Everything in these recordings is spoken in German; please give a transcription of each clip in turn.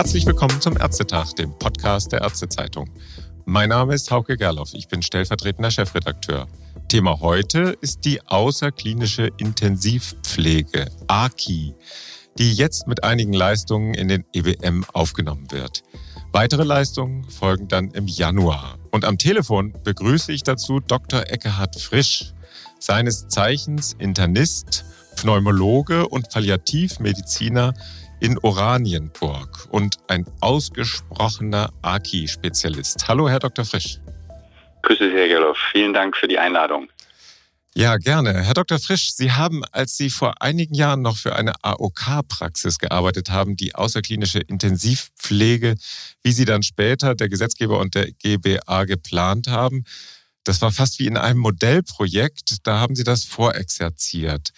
Herzlich willkommen zum Ärztetag, dem Podcast der Ärztezeitung. Mein Name ist Hauke Gerloff, ich bin stellvertretender Chefredakteur. Thema heute ist die außerklinische Intensivpflege, AKI, die jetzt mit einigen Leistungen in den EWM aufgenommen wird. Weitere Leistungen folgen dann im Januar. Und am Telefon begrüße ich dazu Dr. Eckehard Frisch, seines Zeichens Internist, Pneumologe und Palliativmediziner in Oranienburg und ein ausgesprochener AKI-Spezialist. Hallo, Herr Dr. Frisch. Grüße Sie, Herr Gerloff. Vielen Dank für die Einladung. Ja, gerne. Herr Dr. Frisch, Sie haben, als Sie vor einigen Jahren noch für eine AOK-Praxis gearbeitet haben, die außerklinische Intensivpflege, wie sie dann später der Gesetzgeber und der GBA geplant haben, das war fast wie in einem Modellprojekt, da haben Sie das vorexerziert.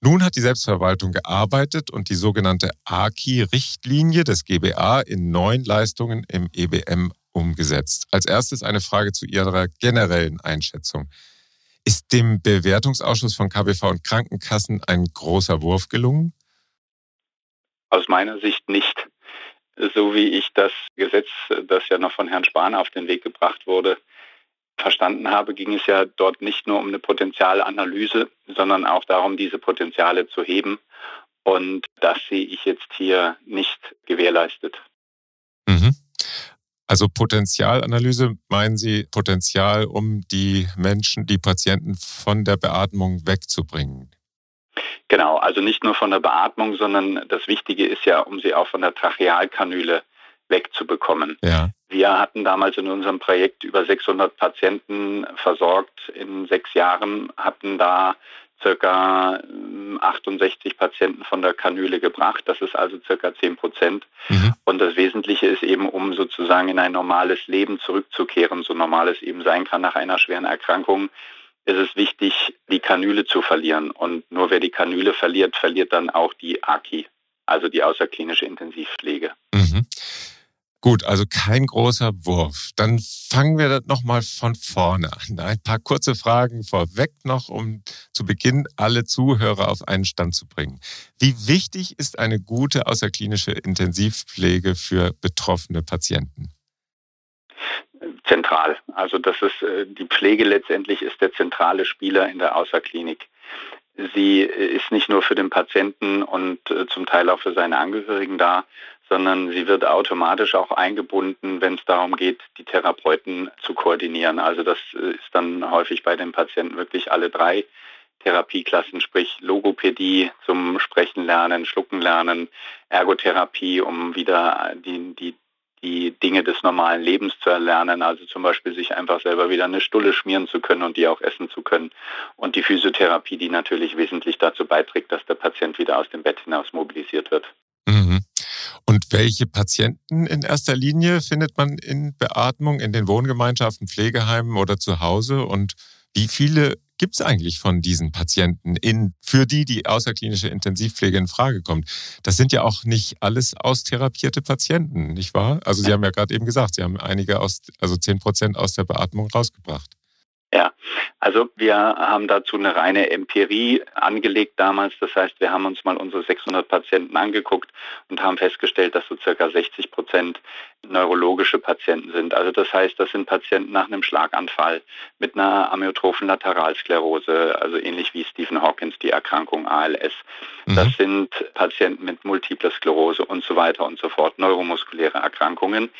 Nun hat die Selbstverwaltung gearbeitet und die sogenannte AKI-Richtlinie des GBA in neun Leistungen im EBM umgesetzt. Als erstes eine Frage zu Ihrer generellen Einschätzung. Ist dem Bewertungsausschuss von KBV und Krankenkassen ein großer Wurf gelungen? Aus meiner Sicht nicht. So wie ich das Gesetz, das ja noch von Herrn Spahn auf den Weg gebracht wurde, verstanden habe, ging es ja dort nicht nur um eine Potenzialanalyse, sondern auch darum, diese Potenziale zu heben. Und das sehe ich jetzt hier nicht gewährleistet. Mhm. Also Potenzialanalyse, meinen Sie Potenzial, um die Menschen, die Patienten von der Beatmung wegzubringen? Genau, also nicht nur von der Beatmung, sondern das Wichtige ist ja, um sie auch von der Trachealkanüle wegzubekommen. Ja. Wir hatten damals in unserem Projekt über 600 Patienten versorgt in sechs Jahren, hatten da circa 68 ähm, Patienten von der Kanüle gebracht. Das ist also circa 10 Prozent. Mhm. Und das Wesentliche ist eben, um sozusagen in ein normales Leben zurückzukehren, so normal es eben sein kann nach einer schweren Erkrankung, ist es wichtig, die Kanüle zu verlieren. Und nur wer die Kanüle verliert, verliert dann auch die AKI, also die außerklinische Intensivpflege. Mhm. Gut, also kein großer Wurf. Dann fangen wir nochmal von vorne an. Ein paar kurze Fragen vorweg noch, um zu Beginn alle Zuhörer auf einen Stand zu bringen. Wie wichtig ist eine gute außerklinische Intensivpflege für betroffene Patienten? Zentral. Also das ist äh, die Pflege letztendlich ist der zentrale Spieler in der Außerklinik. Sie ist nicht nur für den Patienten und äh, zum Teil auch für seine Angehörigen da, sondern sie wird automatisch auch eingebunden, wenn es darum geht, die Therapeuten zu koordinieren. Also das äh, ist dann häufig bei den Patienten wirklich alle drei Therapieklassen, sprich Logopädie zum Sprechen lernen, Schlucken lernen, Ergotherapie, um wieder die, die, die Dinge des normalen Lebens zu erlernen, also zum Beispiel sich einfach selber wieder eine Stulle schmieren zu können und die auch essen zu können. Und die Physiotherapie, die natürlich wesentlich dazu beiträgt, dass der Patient wieder aus dem Bett hinaus mobilisiert wird. Und welche Patienten in erster Linie findet man in Beatmung, in den Wohngemeinschaften, Pflegeheimen oder zu Hause? Und wie viele gibt es eigentlich von diesen Patienten, in, für die die außerklinische Intensivpflege in Frage kommt? Das sind ja auch nicht alles austherapierte Patienten, nicht wahr? Also Sie haben ja gerade eben gesagt, Sie haben einige aus, also 10 Prozent aus der Beatmung rausgebracht. Ja, also wir haben dazu eine reine Empirie angelegt damals. Das heißt, wir haben uns mal unsere 600 Patienten angeguckt und haben festgestellt, dass so circa 60 Prozent neurologische Patienten sind. Also das heißt, das sind Patienten nach einem Schlaganfall mit einer amyotrophen Lateralsklerose, also ähnlich wie Stephen Hawkins die Erkrankung ALS. Mhm. Das sind Patienten mit multipler Sklerose und so weiter und so fort, neuromuskuläre Erkrankungen,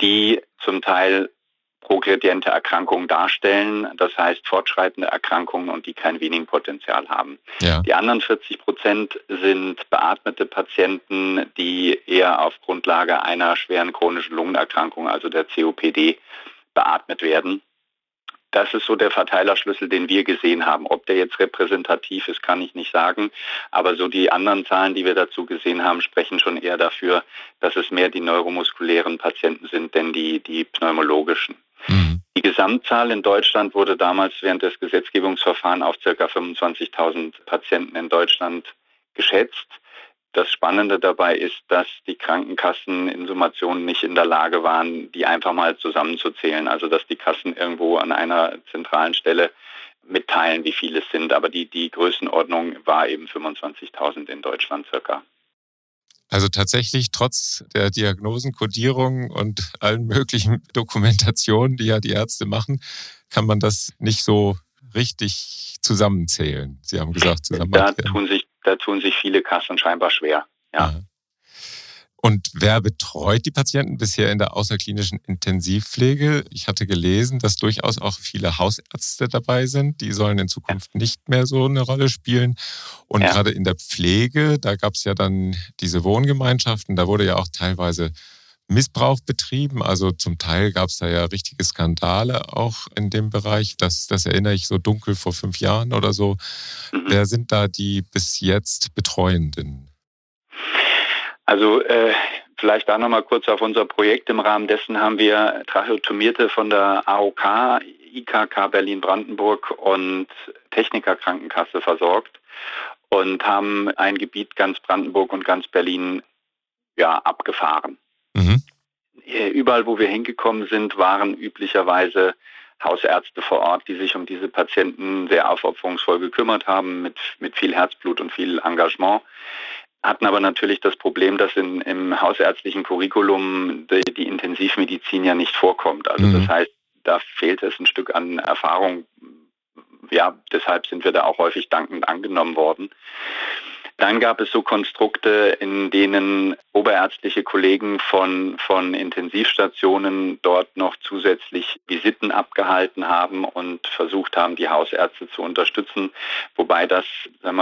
die zum Teil progrediente Erkrankungen darstellen, das heißt fortschreitende Erkrankungen und die kein Weaning-Potenzial haben. Ja. Die anderen 40 Prozent sind beatmete Patienten, die eher auf Grundlage einer schweren chronischen Lungenerkrankung, also der COPD, beatmet werden. Das ist so der Verteilerschlüssel, den wir gesehen haben. Ob der jetzt repräsentativ ist, kann ich nicht sagen. Aber so die anderen Zahlen, die wir dazu gesehen haben, sprechen schon eher dafür, dass es mehr die neuromuskulären Patienten sind, denn die, die pneumologischen. Mhm. Die Gesamtzahl in Deutschland wurde damals während des Gesetzgebungsverfahrens auf ca. 25.000 Patienten in Deutschland geschätzt. Das Spannende dabei ist, dass die Krankenkassen in Summationen nicht in der Lage waren, die einfach mal zusammenzuzählen. Also dass die Kassen irgendwo an einer zentralen Stelle mitteilen, wie viele es sind. Aber die, die Größenordnung war eben 25.000 in Deutschland circa. Also tatsächlich trotz der Diagnosen, Kodierung und allen möglichen Dokumentationen, die ja die Ärzte machen, kann man das nicht so richtig zusammenzählen. Sie haben gesagt, zusammen. Da tun sich, da tun sich viele Kassen scheinbar schwer. Ja. Und wer betreut die Patienten bisher in der außerklinischen Intensivpflege? Ich hatte gelesen, dass durchaus auch viele Hausärzte dabei sind. Die sollen in Zukunft nicht mehr so eine Rolle spielen. Und ja. gerade in der Pflege, da gab es ja dann diese Wohngemeinschaften, da wurde ja auch teilweise Missbrauch betrieben. Also zum Teil gab es da ja richtige Skandale auch in dem Bereich. Das, das erinnere ich so dunkel vor fünf Jahren oder so. Mhm. Wer sind da die bis jetzt Betreuenden? Also äh, vielleicht da nochmal kurz auf unser Projekt. Im Rahmen dessen haben wir Tracheotomierte von der AOK, IKK Berlin-Brandenburg und Techniker Krankenkasse versorgt und haben ein Gebiet ganz Brandenburg und ganz Berlin ja, abgefahren. Mhm. Äh, überall, wo wir hingekommen sind, waren üblicherweise Hausärzte vor Ort, die sich um diese Patienten sehr aufopferungsvoll gekümmert haben, mit, mit viel Herzblut und viel Engagement hatten aber natürlich das Problem, dass in, im hausärztlichen Curriculum die, die Intensivmedizin ja nicht vorkommt. Also mhm. das heißt, da fehlt es ein Stück an Erfahrung. Ja, deshalb sind wir da auch häufig dankend angenommen worden. Dann gab es so Konstrukte, in denen oberärztliche Kollegen von, von Intensivstationen dort noch zusätzlich Visiten abgehalten haben und versucht haben, die Hausärzte zu unterstützen, wobei das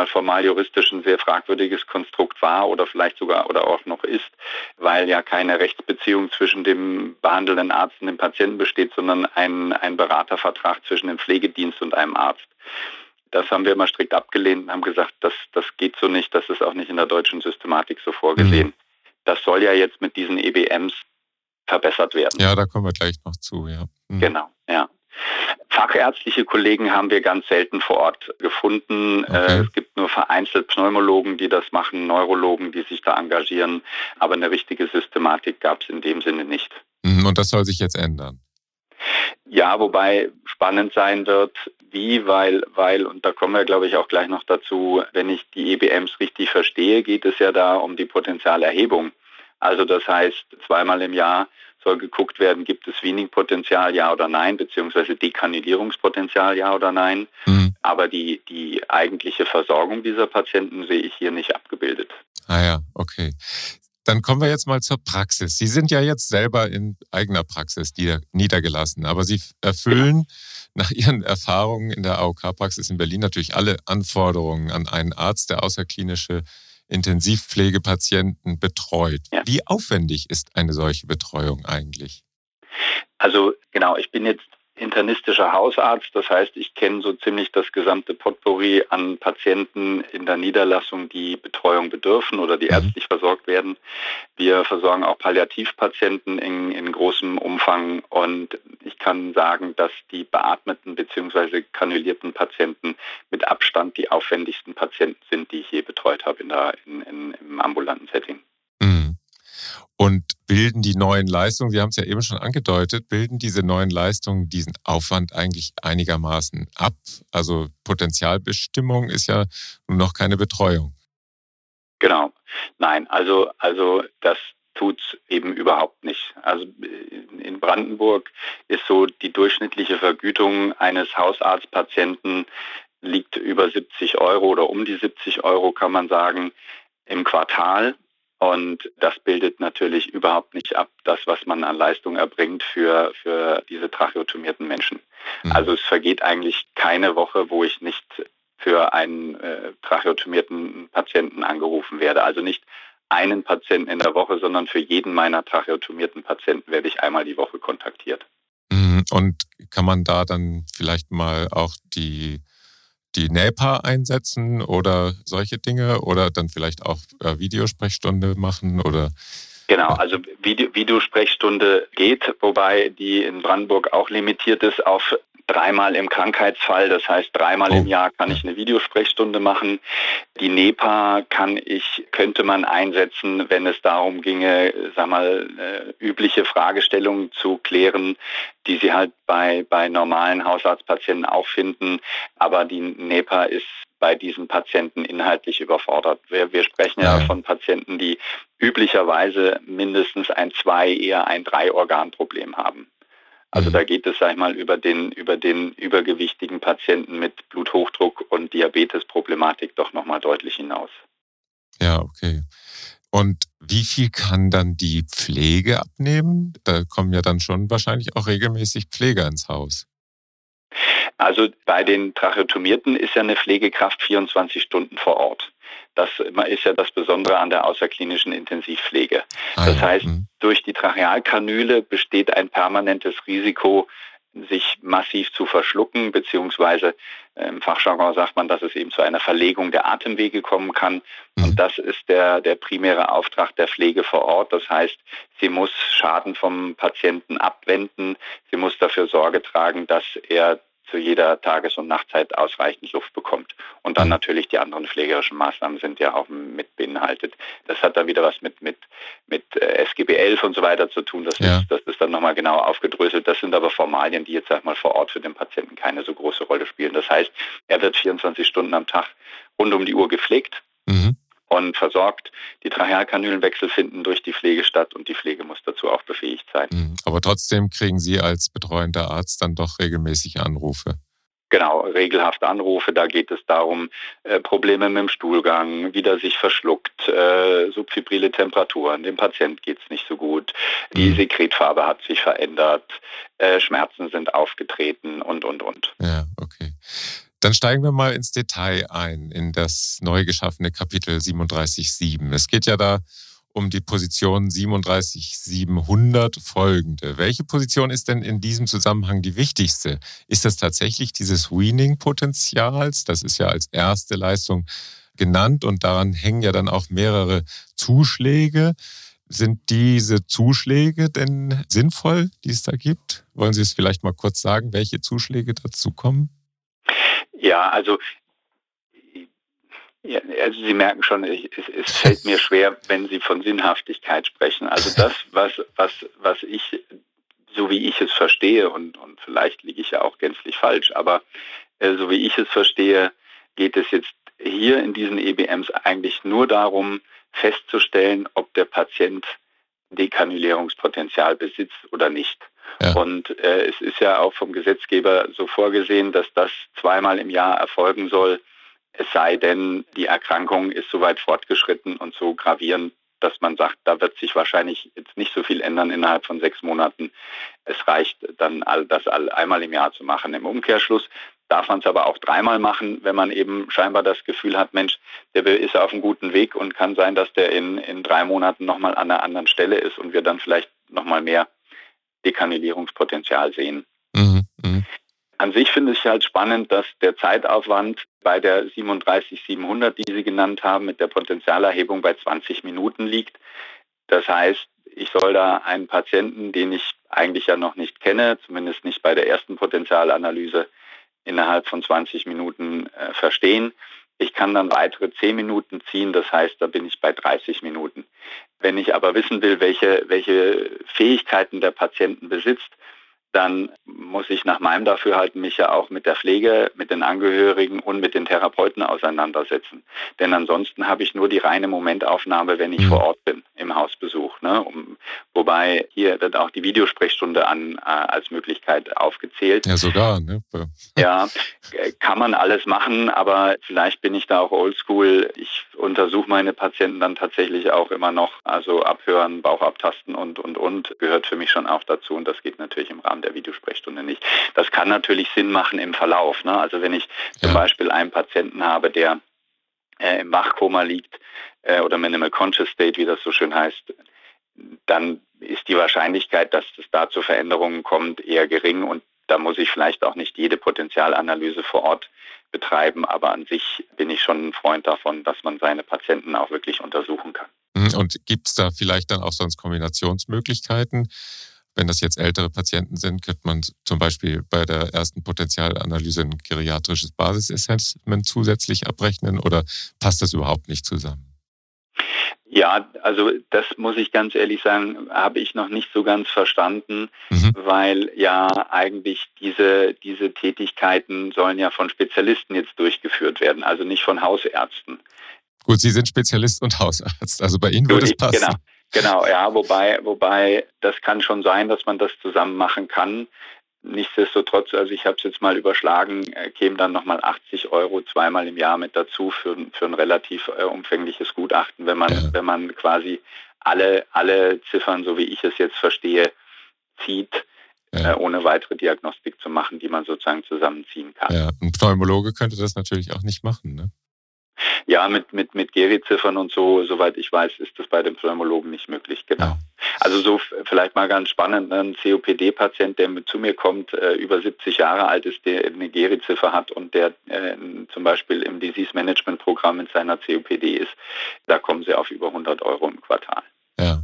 formal juristisch ein sehr fragwürdiges Konstrukt war oder vielleicht sogar oder auch noch ist, weil ja keine Rechtsbeziehung zwischen dem behandelnden Arzt und dem Patienten besteht, sondern ein, ein Beratervertrag zwischen dem Pflegedienst und einem Arzt. Das haben wir immer strikt abgelehnt und haben gesagt, das, das geht so nicht, das ist auch nicht in der deutschen Systematik so vorgesehen. Mhm. Das soll ja jetzt mit diesen EBMs verbessert werden. Ja, da kommen wir gleich noch zu, ja. Mhm. Genau, ja. Fachärztliche Kollegen haben wir ganz selten vor Ort gefunden. Äh, okay. Es gibt nur vereinzelt Pneumologen, die das machen, Neurologen, die sich da engagieren. Aber eine richtige Systematik gab es in dem Sinne nicht. Mhm, und das soll sich jetzt ändern. Ja, wobei spannend sein wird, wie, weil, weil, und da kommen wir, glaube ich, auch gleich noch dazu, wenn ich die EBMs richtig verstehe, geht es ja da um die Potenzialerhebung. Also das heißt, zweimal im Jahr soll geguckt werden, gibt es Weaning-Potenzial, ja oder nein, beziehungsweise Dekanidierungspotenzial, ja oder nein. Mhm. Aber die, die eigentliche Versorgung dieser Patienten sehe ich hier nicht abgebildet. Ah ja, okay. Dann kommen wir jetzt mal zur Praxis. Sie sind ja jetzt selber in eigener Praxis niedergelassen, aber Sie erfüllen nach Ihren Erfahrungen in der AOK-Praxis in Berlin natürlich alle Anforderungen an einen Arzt, der außerklinische Intensivpflegepatienten betreut. Ja. Wie aufwendig ist eine solche Betreuung eigentlich? Also genau, ich bin jetzt internistischer Hausarzt. Das heißt, ich kenne so ziemlich das gesamte Potpourri an Patienten in der Niederlassung, die Betreuung bedürfen oder die mhm. ärztlich versorgt werden. Wir versorgen auch Palliativpatienten in, in großem Umfang und ich kann sagen, dass die beatmeten bzw. kanulierten Patienten mit Abstand die aufwendigsten Patienten sind, die ich je betreut habe in der, in, in, im ambulanten Setting. Und bilden die neuen Leistungen, Sie haben es ja eben schon angedeutet, bilden diese neuen Leistungen diesen Aufwand eigentlich einigermaßen ab? Also Potenzialbestimmung ist ja nun noch keine Betreuung. Genau. Nein, also, also das tut es eben überhaupt nicht. Also in Brandenburg ist so die durchschnittliche Vergütung eines Hausarztpatienten liegt über 70 Euro oder um die 70 Euro kann man sagen im Quartal. Und das bildet natürlich überhaupt nicht ab, das, was man an Leistung erbringt für, für diese tracheotomierten Menschen. Mhm. Also es vergeht eigentlich keine Woche, wo ich nicht für einen äh, tracheotomierten Patienten angerufen werde. Also nicht einen Patienten in der Woche, sondern für jeden meiner tracheotomierten Patienten werde ich einmal die Woche kontaktiert. Mhm. Und kann man da dann vielleicht mal auch die die NEPA einsetzen oder solche Dinge oder dann vielleicht auch äh, Videosprechstunde machen oder Genau, also Video, Videosprechstunde geht, wobei die in Brandenburg auch limitiert ist auf dreimal im Krankheitsfall. Das heißt, dreimal oh. im Jahr kann ich eine Videosprechstunde machen. Die NEPA kann ich, könnte man einsetzen, wenn es darum ginge, sag mal, äh, übliche Fragestellungen zu klären, die Sie halt bei, bei normalen Hausarztpatienten auch finden. Aber die NEPA ist bei diesen Patienten inhaltlich überfordert. Wir, wir sprechen ja, ja von Patienten, die üblicherweise mindestens ein Zwei, eher ein Drei-Organ-Problem haben. Also mhm. da geht es, sag ich mal, über den, über den übergewichtigen Patienten mit Bluthochdruck und Diabetesproblematik doch nochmal deutlich hinaus. Ja, okay. Und wie viel kann dann die Pflege abnehmen? Da kommen ja dann schon wahrscheinlich auch regelmäßig Pfleger ins Haus. Also bei den Tracheotomierten ist ja eine Pflegekraft 24 Stunden vor Ort. Das ist ja das Besondere an der außerklinischen Intensivpflege. Ah, das heißt, mhm. durch die Trachealkanüle besteht ein permanentes Risiko, sich massiv zu verschlucken, beziehungsweise äh, im Fachjargon sagt man, dass es eben zu einer Verlegung der Atemwege kommen kann. Mhm. Und das ist der, der primäre Auftrag der Pflege vor Ort. Das heißt, sie muss Schaden vom Patienten abwenden. Sie muss dafür Sorge tragen, dass er zu jeder Tages- und Nachtzeit ausreichend Luft bekommt. Und dann mhm. natürlich die anderen pflegerischen Maßnahmen sind ja auch mit beinhaltet. Das hat dann wieder was mit, mit, mit äh, SGB 11 und so weiter zu tun. Das, ja. ist, das ist dann nochmal genau aufgedröselt. Das sind aber Formalien, die jetzt sag mal vor Ort für den Patienten keine so große Rolle spielen. Das heißt, er wird 24 Stunden am Tag rund um die Uhr gepflegt. Mhm und versorgt. Die Trachealkanülenwechsel finden durch die Pflege statt und die Pflege muss dazu auch befähigt sein. Mhm. Aber trotzdem kriegen Sie als betreuender Arzt dann doch regelmäßig Anrufe. Genau, regelhaft Anrufe. Da geht es darum, äh, Probleme mit dem Stuhlgang, wieder sich verschluckt, äh, subfibrile Temperaturen, dem Patient geht es nicht so gut, die mhm. Sekretfarbe hat sich verändert, äh, Schmerzen sind aufgetreten und, und, und. Ja, okay. Dann steigen wir mal ins Detail ein, in das neu geschaffene Kapitel 37.7. Es geht ja da um die Position 37700 folgende. Welche Position ist denn in diesem Zusammenhang die wichtigste? Ist das tatsächlich dieses Weaning-Potenzials? Das ist ja als erste Leistung genannt und daran hängen ja dann auch mehrere Zuschläge. Sind diese Zuschläge denn sinnvoll, die es da gibt? Wollen Sie es vielleicht mal kurz sagen, welche Zuschläge dazu kommen? Ja, also, ja, also Sie merken schon, es, es fällt mir schwer, wenn Sie von Sinnhaftigkeit sprechen. Also das, was, was, was ich, so wie ich es verstehe, und, und vielleicht liege ich ja auch gänzlich falsch, aber äh, so wie ich es verstehe, geht es jetzt hier in diesen EBMs eigentlich nur darum, festzustellen, ob der Patient Dekanulierungspotenzial besitzt oder nicht. Ja. Und äh, es ist ja auch vom Gesetzgeber so vorgesehen, dass das zweimal im Jahr erfolgen soll, es sei denn, die Erkrankung ist so weit fortgeschritten und so gravierend, dass man sagt, da wird sich wahrscheinlich jetzt nicht so viel ändern innerhalb von sechs Monaten. Es reicht dann, das einmal im Jahr zu machen. Im Umkehrschluss darf man es aber auch dreimal machen, wenn man eben scheinbar das Gefühl hat, Mensch, der ist auf einem guten Weg und kann sein, dass der in, in drei Monaten nochmal an einer anderen Stelle ist und wir dann vielleicht nochmal mehr Dekanulierungspotenzial sehen. Mhm, mh. An sich finde ich halt spannend, dass der Zeitaufwand bei der 37700, die Sie genannt haben, mit der Potenzialerhebung bei 20 Minuten liegt. Das heißt, ich soll da einen Patienten, den ich eigentlich ja noch nicht kenne, zumindest nicht bei der ersten Potenzialanalyse, innerhalb von 20 Minuten äh, verstehen. Ich kann dann weitere 10 Minuten ziehen, das heißt, da bin ich bei 30 Minuten. Wenn ich aber wissen will, welche, welche Fähigkeiten der Patienten besitzt, dann muss ich nach meinem Dafürhalten mich ja auch mit der Pflege, mit den Angehörigen und mit den Therapeuten auseinandersetzen. Denn ansonsten habe ich nur die reine Momentaufnahme, wenn ich mhm. vor Ort bin, im Hausbesuch. Ne? Um, wobei hier wird auch die Videosprechstunde an, äh, als Möglichkeit aufgezählt. Ja, sogar. Ne? ja, kann man alles machen, aber vielleicht bin ich da auch oldschool. Ich untersuche meine Patienten dann tatsächlich auch immer noch. Also abhören, Bauch abtasten und, und, und gehört für mich schon auch dazu. Und das geht natürlich im Rahmen der Videosprechstunde nicht. Das kann natürlich Sinn machen im Verlauf. Ne? Also wenn ich zum ja. Beispiel einen Patienten habe, der äh, im Wachkoma liegt äh, oder Minimal Conscious State, wie das so schön heißt, dann ist die Wahrscheinlichkeit, dass es da zu Veränderungen kommt, eher gering und da muss ich vielleicht auch nicht jede Potenzialanalyse vor Ort betreiben, aber an sich bin ich schon ein Freund davon, dass man seine Patienten auch wirklich untersuchen kann. Mhm, und gibt es da vielleicht dann auch sonst Kombinationsmöglichkeiten? Wenn das jetzt ältere Patienten sind, könnte man zum Beispiel bei der ersten Potenzialanalyse ein geriatrisches Basisassessment zusätzlich abrechnen oder passt das überhaupt nicht zusammen? Ja, also das muss ich ganz ehrlich sagen, habe ich noch nicht so ganz verstanden, mhm. weil ja eigentlich diese, diese Tätigkeiten sollen ja von Spezialisten jetzt durchgeführt werden, also nicht von Hausärzten. Gut, Sie sind Spezialist und Hausarzt, also bei Ihnen würde es passen. Genau. Genau, ja, wobei, wobei das kann schon sein, dass man das zusammen machen kann. Nichtsdestotrotz, also ich habe es jetzt mal überschlagen, äh, kämen dann nochmal 80 Euro zweimal im Jahr mit dazu für, für ein relativ äh, umfängliches Gutachten, wenn man, ja. wenn man quasi alle, alle Ziffern, so wie ich es jetzt verstehe, zieht, ja. äh, ohne weitere Diagnostik zu machen, die man sozusagen zusammenziehen kann. Ja, ein Pneumologe könnte das natürlich auch nicht machen, ne? Ja, mit, mit, mit Geri-Ziffern und so, soweit ich weiß, ist das bei dem Pneumologen nicht möglich, genau. Ja. Also so vielleicht mal ganz spannend, ne, ein COPD-Patient, der zu mir kommt, äh, über 70 Jahre alt ist, der eine Geri-Ziffer hat und der äh, zum Beispiel im Disease-Management-Programm in seiner COPD ist, da kommen sie auf über 100 Euro im Quartal. Ja.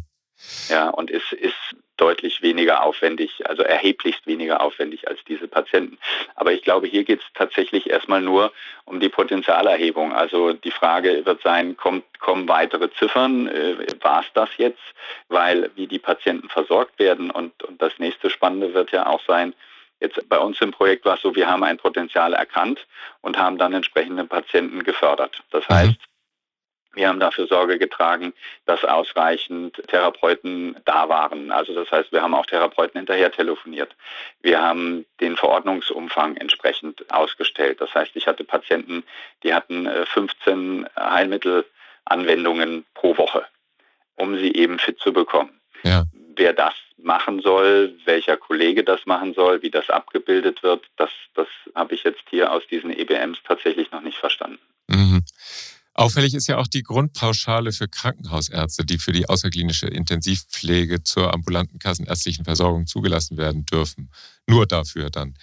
Ja, und ist, ist deutlich weniger aufwendig, also erheblichst weniger aufwendig als diese Patienten. Aber ich glaube, hier geht es tatsächlich erstmal nur um die Potenzialerhebung. Also die Frage wird sein, kommt, kommen weitere Ziffern? Äh, War es das jetzt? Weil wie die Patienten versorgt werden und, und das nächste Spannende wird ja auch sein, Jetzt bei uns im Projekt war es so, wir haben ein Potenzial erkannt und haben dann entsprechende Patienten gefördert. Das mhm. heißt, wir haben dafür Sorge getragen, dass ausreichend Therapeuten da waren. Also das heißt, wir haben auch Therapeuten hinterher telefoniert. Wir haben den Verordnungsumfang entsprechend ausgestellt. Das heißt, ich hatte Patienten, die hatten 15 äh, Heilmittelanwendungen pro Woche, um sie eben fit zu bekommen. Ja. Wer das machen soll, welcher Kollege das machen soll, wie das abgebildet wird, das, das habe ich jetzt hier aus diesen EBMs tatsächlich noch nicht verstanden. Mhm. Auffällig ist ja auch die Grundpauschale für Krankenhausärzte, die für die außerklinische Intensivpflege zur ambulanten kassenärztlichen Versorgung zugelassen werden dürfen. Nur dafür dann.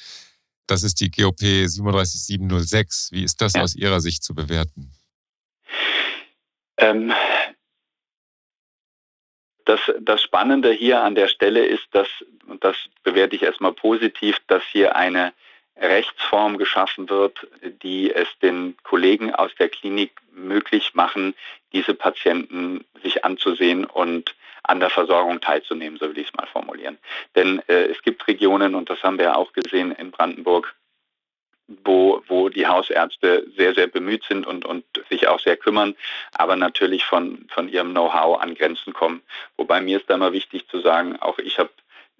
Das ist die GOP 37706. Wie ist das ja. aus Ihrer Sicht zu bewerten? Ähm, das, das Spannende hier an der Stelle ist, dass, und das bewerte ich erstmal positiv, dass hier eine Rechtsform geschaffen wird, die es den Kollegen aus der Klinik möglich machen, diese Patienten sich anzusehen und an der Versorgung teilzunehmen, so will ich es mal formulieren. Denn äh, es gibt Regionen, und das haben wir ja auch gesehen in Brandenburg, wo, wo die Hausärzte sehr, sehr bemüht sind und, und sich auch sehr kümmern, aber natürlich von, von ihrem Know-how an Grenzen kommen. Wobei mir ist da immer wichtig zu sagen, auch ich habe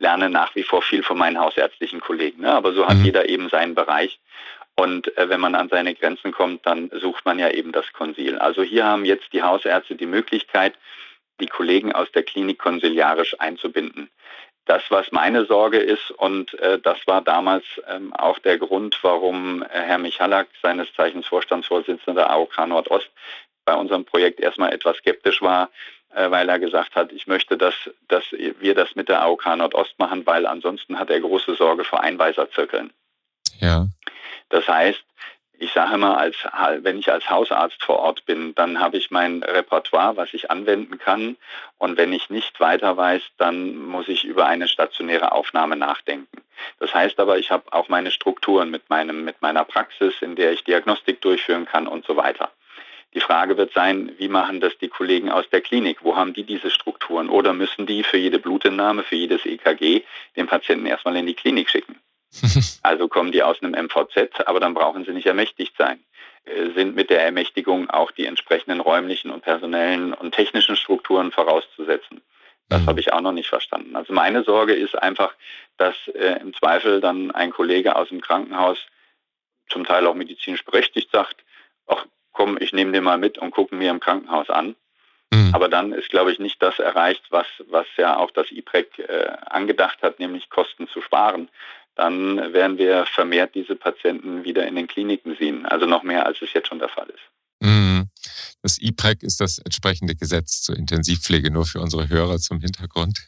lerne nach wie vor viel von meinen hausärztlichen Kollegen. Ne? Aber so hat mhm. jeder eben seinen Bereich. Und äh, wenn man an seine Grenzen kommt, dann sucht man ja eben das Konsil. Also hier haben jetzt die Hausärzte die Möglichkeit, die Kollegen aus der Klinik konsiliarisch einzubinden. Das, was meine Sorge ist, und äh, das war damals ähm, auch der Grund, warum äh, Herr Michalak, seines Zeichens Vorstandsvorsitzender AOK Nordost, bei unserem Projekt erstmal etwas skeptisch war, weil er gesagt hat, ich möchte, dass, dass wir das mit der AOK Nordost machen, weil ansonsten hat er große Sorge vor Einweiserzirkeln. Ja. Das heißt, ich sage immer, als, wenn ich als Hausarzt vor Ort bin, dann habe ich mein Repertoire, was ich anwenden kann. Und wenn ich nicht weiter weiß, dann muss ich über eine stationäre Aufnahme nachdenken. Das heißt aber, ich habe auch meine Strukturen mit, meinem, mit meiner Praxis, in der ich Diagnostik durchführen kann und so weiter. Die Frage wird sein, wie machen das die Kollegen aus der Klinik? Wo haben die diese Strukturen? Oder müssen die für jede Blutentnahme, für jedes EKG den Patienten erstmal in die Klinik schicken? also kommen die aus einem MVZ, aber dann brauchen sie nicht ermächtigt sein. Äh, sind mit der Ermächtigung auch die entsprechenden räumlichen und personellen und technischen Strukturen vorauszusetzen? Das mhm. habe ich auch noch nicht verstanden. Also meine Sorge ist einfach, dass äh, im Zweifel dann ein Kollege aus dem Krankenhaus, zum Teil auch medizinisch berechtigt, sagt, ach, komm, ich nehme den mal mit und gucke mir im Krankenhaus an. Mhm. Aber dann ist, glaube ich, nicht das erreicht, was, was ja auch das IPREC äh, angedacht hat, nämlich Kosten zu sparen. Dann werden wir vermehrt diese Patienten wieder in den Kliniken sehen, also noch mehr, als es jetzt schon der Fall ist. Mhm. Das IPREC ist das entsprechende Gesetz zur Intensivpflege, nur für unsere Hörer zum Hintergrund.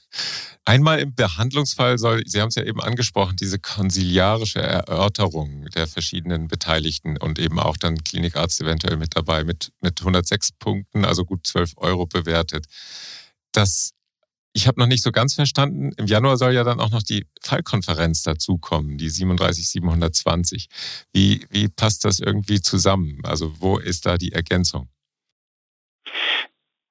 Einmal im Behandlungsfall soll, Sie haben es ja eben angesprochen, diese konsiliarische Erörterung der verschiedenen Beteiligten und eben auch dann Klinikarzt eventuell mit dabei mit, mit 106 Punkten, also gut 12 Euro bewertet. Das ich habe noch nicht so ganz verstanden. Im Januar soll ja dann auch noch die Fallkonferenz dazukommen, die 37720. Wie, wie passt das irgendwie zusammen? Also wo ist da die Ergänzung?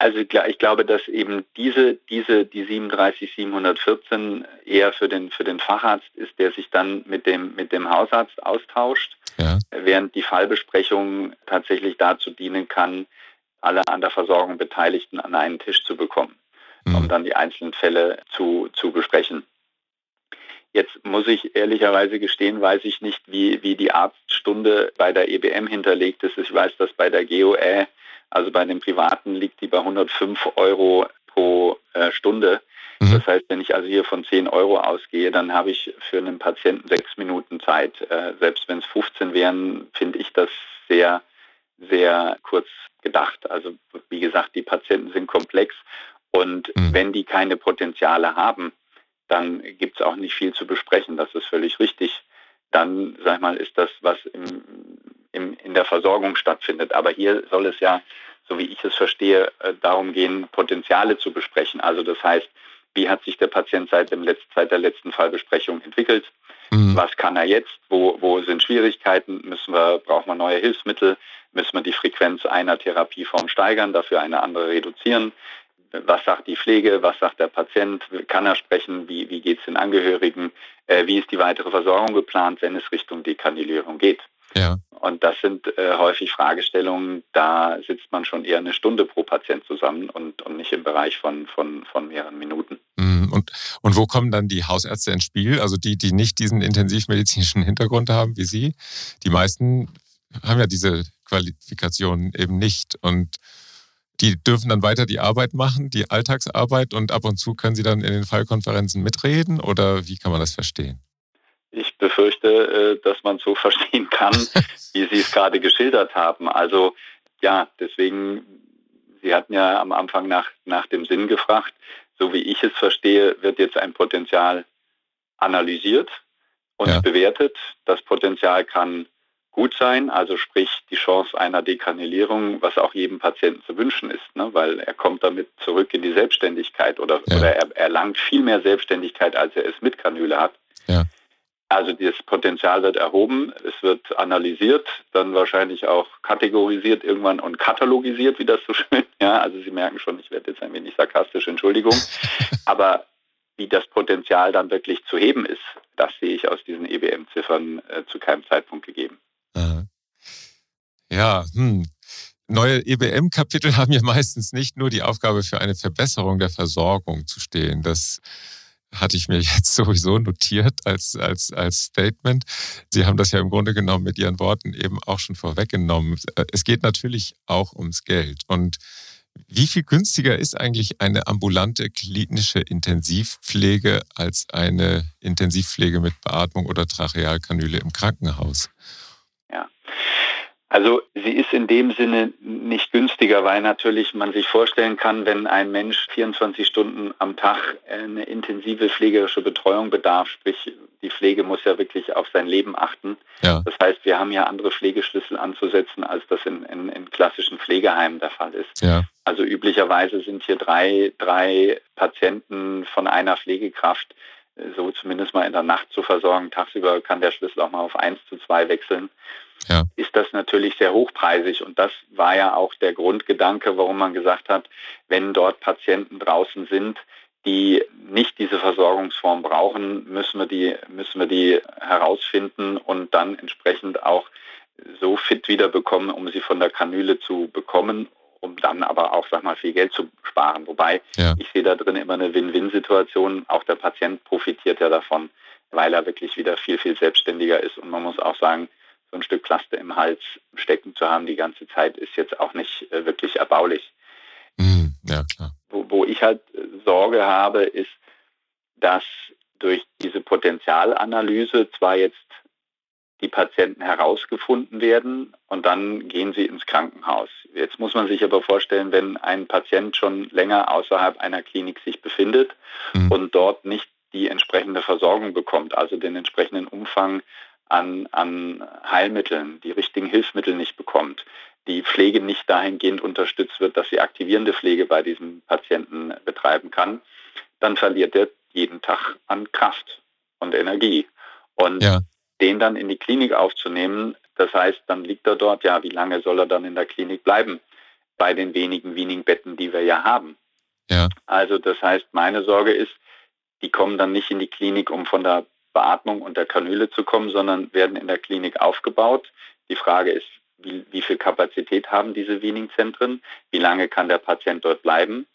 Also ich glaube, dass eben diese, diese, die 37714 eher für den, für den Facharzt ist, der sich dann mit dem, mit dem Hausarzt austauscht, ja. während die Fallbesprechung tatsächlich dazu dienen kann, alle an der Versorgung Beteiligten an einen Tisch zu bekommen, mhm. um dann die einzelnen Fälle zu, zu besprechen. Jetzt muss ich ehrlicherweise gestehen, weiß ich nicht, wie, wie die Arztstunde bei der EBM hinterlegt ist. Ich weiß, dass bei der GOE, also bei den Privaten, liegt die bei 105 Euro pro äh, Stunde. Mhm. Das heißt, wenn ich also hier von 10 Euro ausgehe, dann habe ich für einen Patienten sechs Minuten Zeit. Äh, selbst wenn es 15 wären, finde ich das sehr, sehr kurz gedacht. Also wie gesagt, die Patienten sind komplex und mhm. wenn die keine Potenziale haben, dann gibt es auch nicht viel zu besprechen. Das ist völlig richtig. Dann, sag ich mal, ist das, was im, im, in der Versorgung stattfindet. Aber hier soll es ja, so wie ich es verstehe, äh, darum gehen, Potenziale zu besprechen. Also das heißt, wie hat sich der Patient seit, dem Letz-, seit der letzten Fallbesprechung entwickelt? Mhm. Was kann er jetzt? Wo, wo sind Schwierigkeiten? Müssen wir, brauchen wir neue Hilfsmittel? Müssen wir die Frequenz einer Therapieform steigern, dafür eine andere reduzieren? was sagt die Pflege, was sagt der Patient, kann er sprechen, wie, wie geht es den Angehörigen, äh, wie ist die weitere Versorgung geplant, wenn es Richtung Dekanulierung geht. Ja. Und das sind äh, häufig Fragestellungen, da sitzt man schon eher eine Stunde pro Patient zusammen und, und nicht im Bereich von, von, von mehreren Minuten. Mhm. Und, und wo kommen dann die Hausärzte ins Spiel? Also die, die nicht diesen intensivmedizinischen Hintergrund haben wie Sie? Die meisten haben ja diese Qualifikationen eben nicht. Und die dürfen dann weiter die Arbeit machen, die Alltagsarbeit und ab und zu können sie dann in den Fallkonferenzen mitreden oder wie kann man das verstehen? Ich befürchte, äh, dass man es so verstehen kann, wie Sie es gerade geschildert haben. Also ja, deswegen, Sie hatten ja am Anfang nach, nach dem Sinn gefragt. So wie ich es verstehe, wird jetzt ein Potenzial analysiert und ja. bewertet. Das Potenzial kann gut sein, also sprich die Chance einer Dekanulierung, was auch jedem Patienten zu wünschen ist, ne? weil er kommt damit zurück in die Selbstständigkeit oder, ja. oder er erlangt viel mehr Selbstständigkeit, als er es mit Kanüle hat. Ja. Also das Potenzial wird erhoben, es wird analysiert, dann wahrscheinlich auch kategorisiert irgendwann und katalogisiert, wie das so schön. Ja, also Sie merken schon, ich werde jetzt ein wenig sarkastisch, Entschuldigung. Aber wie das Potenzial dann wirklich zu heben ist, das sehe ich aus diesen EBM-Ziffern äh, zu keinem Zeitpunkt gegeben. Ja, hm. Neue EBM-Kapitel haben ja meistens nicht nur die Aufgabe für eine Verbesserung der Versorgung zu stehen. Das hatte ich mir jetzt sowieso notiert als, als, als Statement. Sie haben das ja im Grunde genommen mit Ihren Worten eben auch schon vorweggenommen. Es geht natürlich auch ums Geld. Und wie viel günstiger ist eigentlich eine ambulante klinische Intensivpflege als eine Intensivpflege mit Beatmung oder Trachealkanüle im Krankenhaus? Also sie ist in dem Sinne nicht günstiger, weil natürlich man sich vorstellen kann, wenn ein Mensch 24 Stunden am Tag eine intensive pflegerische Betreuung bedarf, sprich die Pflege muss ja wirklich auf sein Leben achten. Ja. Das heißt, wir haben ja andere Pflegeschlüssel anzusetzen, als das in, in, in klassischen Pflegeheimen der Fall ist. Ja. Also üblicherweise sind hier drei, drei Patienten von einer Pflegekraft so zumindest mal in der Nacht zu versorgen. Tagsüber kann der Schlüssel auch mal auf 1 zu 2 wechseln. Ja. Ist das natürlich sehr hochpreisig. Und das war ja auch der Grundgedanke, warum man gesagt hat, wenn dort Patienten draußen sind, die nicht diese Versorgungsform brauchen, müssen wir die, müssen wir die herausfinden und dann entsprechend auch so fit wieder bekommen, um sie von der Kanüle zu bekommen um dann aber auch, sag mal, viel Geld zu sparen. Wobei ja. ich sehe da drin immer eine Win-Win-Situation. Auch der Patient profitiert ja davon, weil er wirklich wieder viel, viel selbstständiger ist. Und man muss auch sagen, so ein Stück Plaste im Hals stecken zu haben die ganze Zeit ist jetzt auch nicht äh, wirklich erbaulich. Mhm. Ja, klar. Wo, wo ich halt äh, Sorge habe, ist, dass durch diese Potenzialanalyse zwar jetzt die Patienten herausgefunden werden und dann gehen sie ins Krankenhaus. Jetzt muss man sich aber vorstellen, wenn ein Patient schon länger außerhalb einer Klinik sich befindet mhm. und dort nicht die entsprechende Versorgung bekommt, also den entsprechenden Umfang an, an Heilmitteln, die richtigen Hilfsmittel nicht bekommt, die Pflege nicht dahingehend unterstützt wird, dass sie aktivierende Pflege bei diesem Patienten betreiben kann, dann verliert er jeden Tag an Kraft und Energie. Und ja den dann in die Klinik aufzunehmen. Das heißt, dann liegt er dort, ja, wie lange soll er dann in der Klinik bleiben? Bei den wenigen, wenigen Betten, die wir ja haben. Ja. Also das heißt, meine Sorge ist, die kommen dann nicht in die Klinik, um von der Beatmung und der Kanüle zu kommen, sondern werden in der Klinik aufgebaut. Die Frage ist, wie, wie viel Kapazität haben diese Weaning-Zentren, wie lange kann der Patient dort bleiben.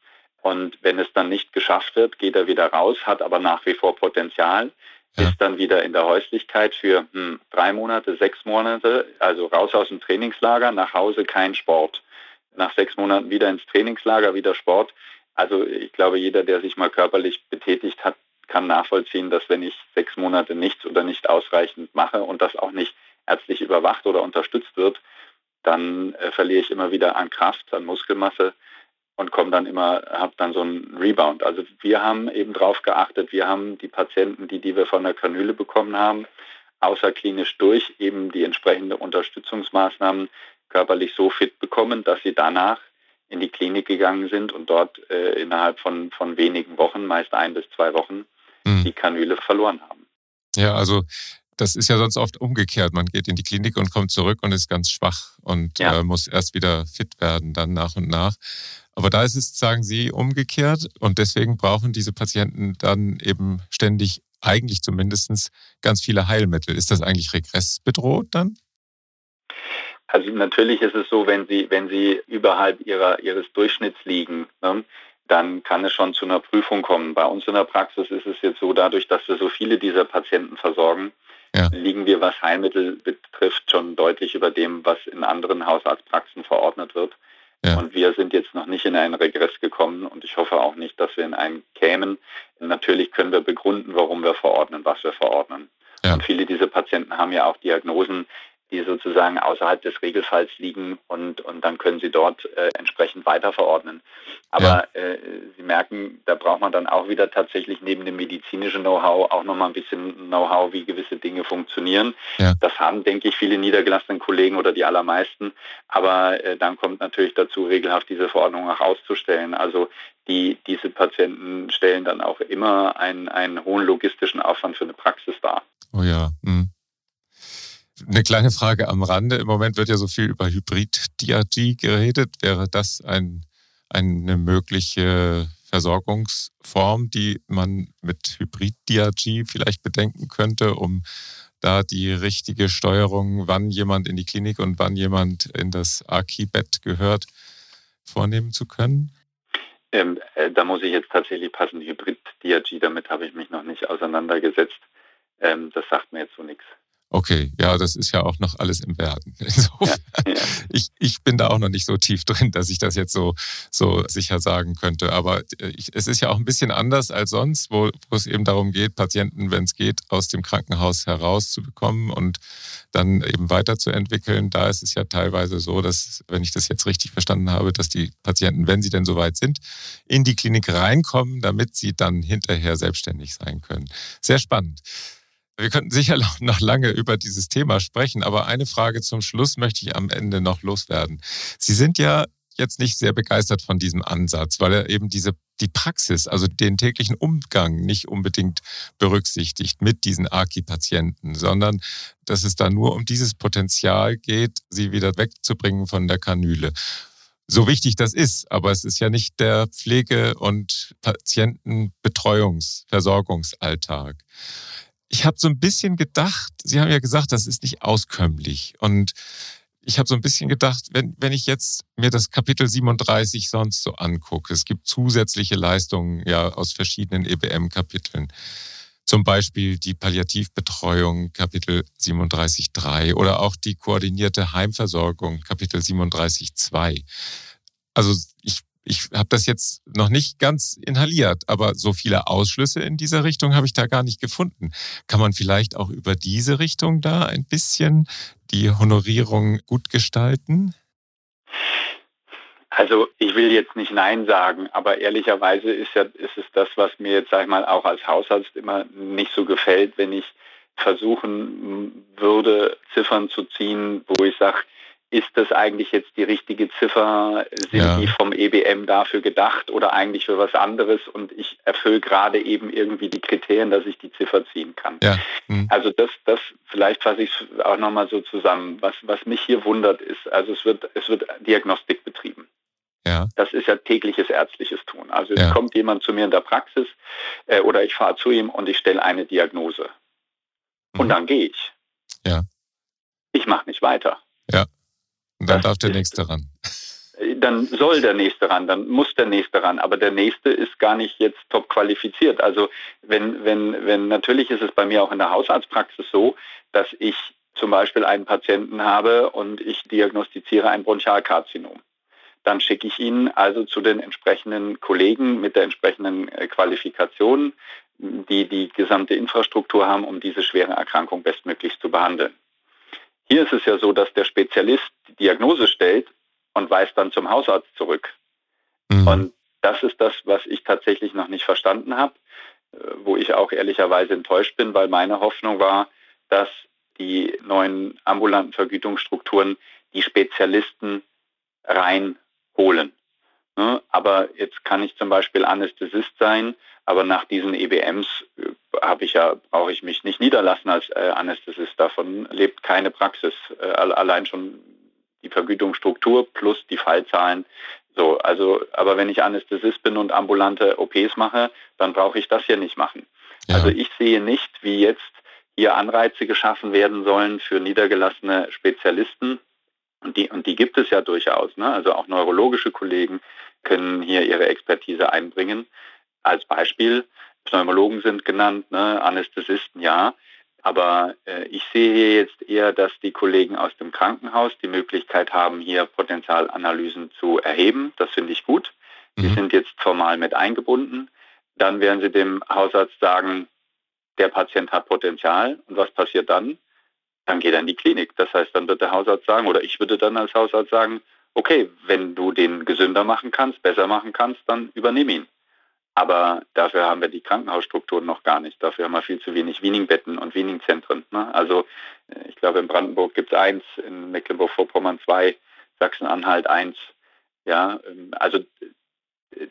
Und wenn es dann nicht geschafft wird, geht er wieder raus, hat aber nach wie vor Potenzial, ja. ist dann wieder in der Häuslichkeit für hm, drei Monate, sechs Monate, also raus aus dem Trainingslager, nach Hause kein Sport. Nach sechs Monaten wieder ins Trainingslager, wieder Sport. Also ich glaube, jeder, der sich mal körperlich betätigt hat, kann nachvollziehen, dass wenn ich sechs Monate nichts oder nicht ausreichend mache und das auch nicht ärztlich überwacht oder unterstützt wird, dann äh, verliere ich immer wieder an Kraft, an Muskelmasse und komme dann immer, habe dann so einen Rebound. Also wir haben eben darauf geachtet, wir haben die Patienten, die, die wir von der Kanüle bekommen haben, außerklinisch durch eben die entsprechenden Unterstützungsmaßnahmen körperlich so fit bekommen, dass sie danach in die Klinik gegangen sind und dort äh, innerhalb von, von wenigen Wochen, meist ein bis zwei Wochen, mhm. die Kanüle verloren haben. Ja, also das ist ja sonst oft umgekehrt. Man geht in die Klinik und kommt zurück und ist ganz schwach und ja. äh, muss erst wieder fit werden, dann nach und nach. Aber da ist es, sagen Sie, umgekehrt und deswegen brauchen diese Patienten dann eben ständig, eigentlich zumindest, ganz viele Heilmittel. Ist das eigentlich regressbedroht dann? Also natürlich ist es so, wenn Sie, wenn Sie überhalb ihrer, Ihres Durchschnitts liegen, ne, dann kann es schon zu einer Prüfung kommen. Bei uns in der Praxis ist es jetzt so, dadurch, dass wir so viele dieser Patienten versorgen, ja. liegen wir, was Heilmittel betrifft, schon deutlich über dem, was in anderen Hausarztpraxen verordnet wird. Ja. Und wir sind jetzt noch nicht in einen Regress gekommen und ich hoffe auch nicht, dass wir in einen kämen. Natürlich können wir begründen, warum wir verordnen, was wir verordnen. Ja. Und viele dieser Patienten haben ja auch Diagnosen, die sozusagen außerhalb des Regelfalls liegen und, und dann können Sie dort äh, entsprechend weiter verordnen. Aber ja. äh, Sie merken, da braucht man dann auch wieder tatsächlich neben dem medizinischen Know-how auch nochmal ein bisschen Know-how, wie gewisse Dinge funktionieren. Ja. Das haben, denke ich, viele niedergelassenen Kollegen oder die allermeisten. Aber äh, dann kommt natürlich dazu, regelhaft diese Verordnung auch auszustellen. Also die, diese Patienten stellen dann auch immer einen, einen hohen logistischen Aufwand für eine Praxis dar. Oh ja. Mhm. Eine kleine Frage am Rande. Im Moment wird ja so viel über Hybrid-DRG geredet. Wäre das ein, eine mögliche Versorgungsform, die man mit Hybrid-DRG vielleicht bedenken könnte, um da die richtige Steuerung, wann jemand in die Klinik und wann jemand in das AKI-Bett gehört, vornehmen zu können? Ähm, äh, da muss ich jetzt tatsächlich passen, Hybrid-DRG, damit habe ich mich noch nicht auseinandergesetzt. Ähm, das sagt mir jetzt so nichts. Okay, ja, das ist ja auch noch alles im Werden. Insofern, ja, ja. Ich, ich bin da auch noch nicht so tief drin, dass ich das jetzt so, so sicher sagen könnte. Aber äh, ich, es ist ja auch ein bisschen anders als sonst, wo, wo es eben darum geht, Patienten, wenn es geht, aus dem Krankenhaus herauszubekommen und dann eben weiterzuentwickeln. Da ist es ja teilweise so, dass, wenn ich das jetzt richtig verstanden habe, dass die Patienten, wenn sie denn soweit sind, in die Klinik reinkommen, damit sie dann hinterher selbstständig sein können. Sehr spannend. Wir könnten sicher noch lange über dieses Thema sprechen, aber eine Frage zum Schluss möchte ich am Ende noch loswerden. Sie sind ja jetzt nicht sehr begeistert von diesem Ansatz, weil er eben diese die Praxis, also den täglichen Umgang nicht unbedingt berücksichtigt mit diesen AKI-Patienten, sondern dass es da nur um dieses Potenzial geht, sie wieder wegzubringen von der Kanüle. So wichtig das ist, aber es ist ja nicht der Pflege- und Patientenbetreuungsversorgungsalltag ich habe so ein bisschen gedacht, Sie haben ja gesagt, das ist nicht auskömmlich. Und ich habe so ein bisschen gedacht, wenn, wenn ich jetzt mir das Kapitel 37 sonst so angucke, es gibt zusätzliche Leistungen ja aus verschiedenen EBM-Kapiteln. Zum Beispiel die Palliativbetreuung, Kapitel 37.3 oder auch die koordinierte Heimversorgung, Kapitel 37.2. Also ich ich habe das jetzt noch nicht ganz inhaliert, aber so viele Ausschlüsse in dieser Richtung habe ich da gar nicht gefunden. Kann man vielleicht auch über diese Richtung da ein bisschen die Honorierung gut gestalten? Also ich will jetzt nicht Nein sagen, aber ehrlicherweise ist, ja, ist es das, was mir jetzt, sag ich mal, auch als Hausarzt immer nicht so gefällt, wenn ich versuchen würde, Ziffern zu ziehen, wo ich sage, ist das eigentlich jetzt die richtige Ziffer? Sind ja. die vom EBM dafür gedacht oder eigentlich für was anderes? Und ich erfülle gerade eben irgendwie die Kriterien, dass ich die Ziffer ziehen kann. Ja. Mhm. Also das, das vielleicht fasse ich auch nochmal so zusammen. Was, was mich hier wundert ist, also es wird, es wird Diagnostik betrieben. Ja. Das ist ja tägliches ärztliches Tun. Also es kommt jemand zu mir in der Praxis äh, oder ich fahre zu ihm und ich stelle eine Diagnose. Mhm. Und dann gehe ich. Ja. Ich mache nicht weiter. Ja. Und dann das darf der Nächste ran. Dann soll der Nächste ran, dann muss der Nächste ran. Aber der Nächste ist gar nicht jetzt top qualifiziert. Also wenn, wenn, wenn, natürlich ist es bei mir auch in der Hausarztpraxis so, dass ich zum Beispiel einen Patienten habe und ich diagnostiziere ein Bronchialkarzinom. Dann schicke ich ihn also zu den entsprechenden Kollegen mit der entsprechenden äh, Qualifikation, die die gesamte Infrastruktur haben, um diese schwere Erkrankung bestmöglichst zu behandeln. Hier ist es ja so, dass der Spezialist die Diagnose stellt und weist dann zum Hausarzt zurück. Mhm. Und das ist das, was ich tatsächlich noch nicht verstanden habe, äh, wo ich auch ehrlicherweise enttäuscht bin, weil meine Hoffnung war, dass die neuen ambulanten Vergütungsstrukturen die Spezialisten reinholen. Ne? Aber jetzt kann ich zum Beispiel Anästhesist sein, aber nach diesen EBMs äh, habe ich ja, brauche ich mich nicht niederlassen als äh, Anästhesist. Davon lebt keine Praxis. Äh, allein schon die Vergütungsstruktur plus die Fallzahlen. So, also, aber wenn ich Anästhesist bin und ambulante OPs mache, dann brauche ich das hier nicht machen. Ja. Also ich sehe nicht, wie jetzt hier Anreize geschaffen werden sollen für niedergelassene Spezialisten. Und die, und die gibt es ja durchaus. Ne? Also auch neurologische Kollegen können hier ihre Expertise einbringen. Als Beispiel, Pneumologen sind genannt, ne? Anästhesisten ja. Aber äh, ich sehe hier jetzt eher, dass die Kollegen aus dem Krankenhaus die Möglichkeit haben, hier Potenzialanalysen zu erheben. Das finde ich gut. Die mhm. sind jetzt formal mit eingebunden. Dann werden sie dem Hausarzt sagen, der Patient hat Potenzial. Und was passiert dann? Dann geht er in die Klinik. Das heißt, dann wird der Hausarzt sagen, oder ich würde dann als Hausarzt sagen, okay, wenn du den gesünder machen kannst, besser machen kannst, dann übernimm ihn. Aber dafür haben wir die Krankenhausstrukturen noch gar nicht. Dafür haben wir viel zu wenig Wieningbetten und Wieningzentren. Ne? Also äh, ich glaube, in Brandenburg gibt es eins, in Mecklenburg-Vorpommern zwei, Sachsen-Anhalt eins. Ja, ähm, also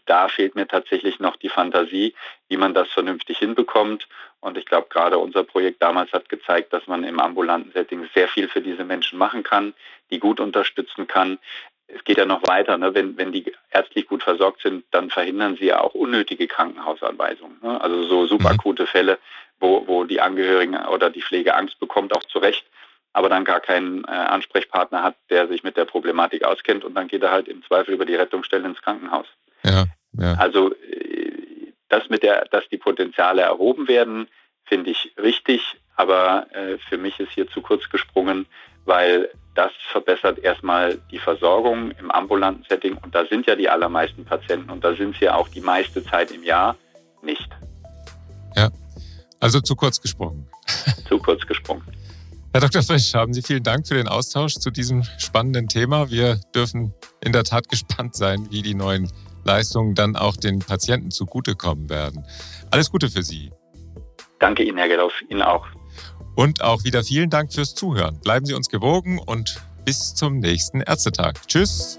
da fehlt mir tatsächlich noch die Fantasie, wie man das vernünftig hinbekommt. Und ich glaube, gerade unser Projekt damals hat gezeigt, dass man im ambulanten Setting sehr viel für diese Menschen machen kann, die gut unterstützen kann. Es geht ja noch weiter. Ne? Wenn, wenn die ärztlich gut versorgt sind, dann verhindern sie ja auch unnötige Krankenhausanweisungen. Ne? Also so superakute mhm. Fälle, wo, wo die Angehörigen oder die Pflege Angst bekommt, auch zu Recht, aber dann gar keinen äh, Ansprechpartner hat, der sich mit der Problematik auskennt und dann geht er halt im Zweifel über die Rettungsstelle ins Krankenhaus. Ja, ja. Also äh, das mit der, dass die Potenziale erhoben werden, finde ich richtig, aber äh, für mich ist hier zu kurz gesprungen, weil das verbessert erstmal die Versorgung im ambulanten Setting und da sind ja die allermeisten Patienten und da sind sie ja auch die meiste Zeit im Jahr nicht. Ja, also zu kurz gesprungen. Zu kurz gesprungen. Herr Dr. Frisch, haben Sie vielen Dank für den Austausch zu diesem spannenden Thema. Wir dürfen in der Tat gespannt sein, wie die neuen Leistungen dann auch den Patienten zugutekommen werden. Alles Gute für Sie. Danke Ihnen, Herr Geloff. Ihnen auch. Und auch wieder vielen Dank fürs Zuhören. Bleiben Sie uns gewogen und bis zum nächsten Ärztetag. Tschüss.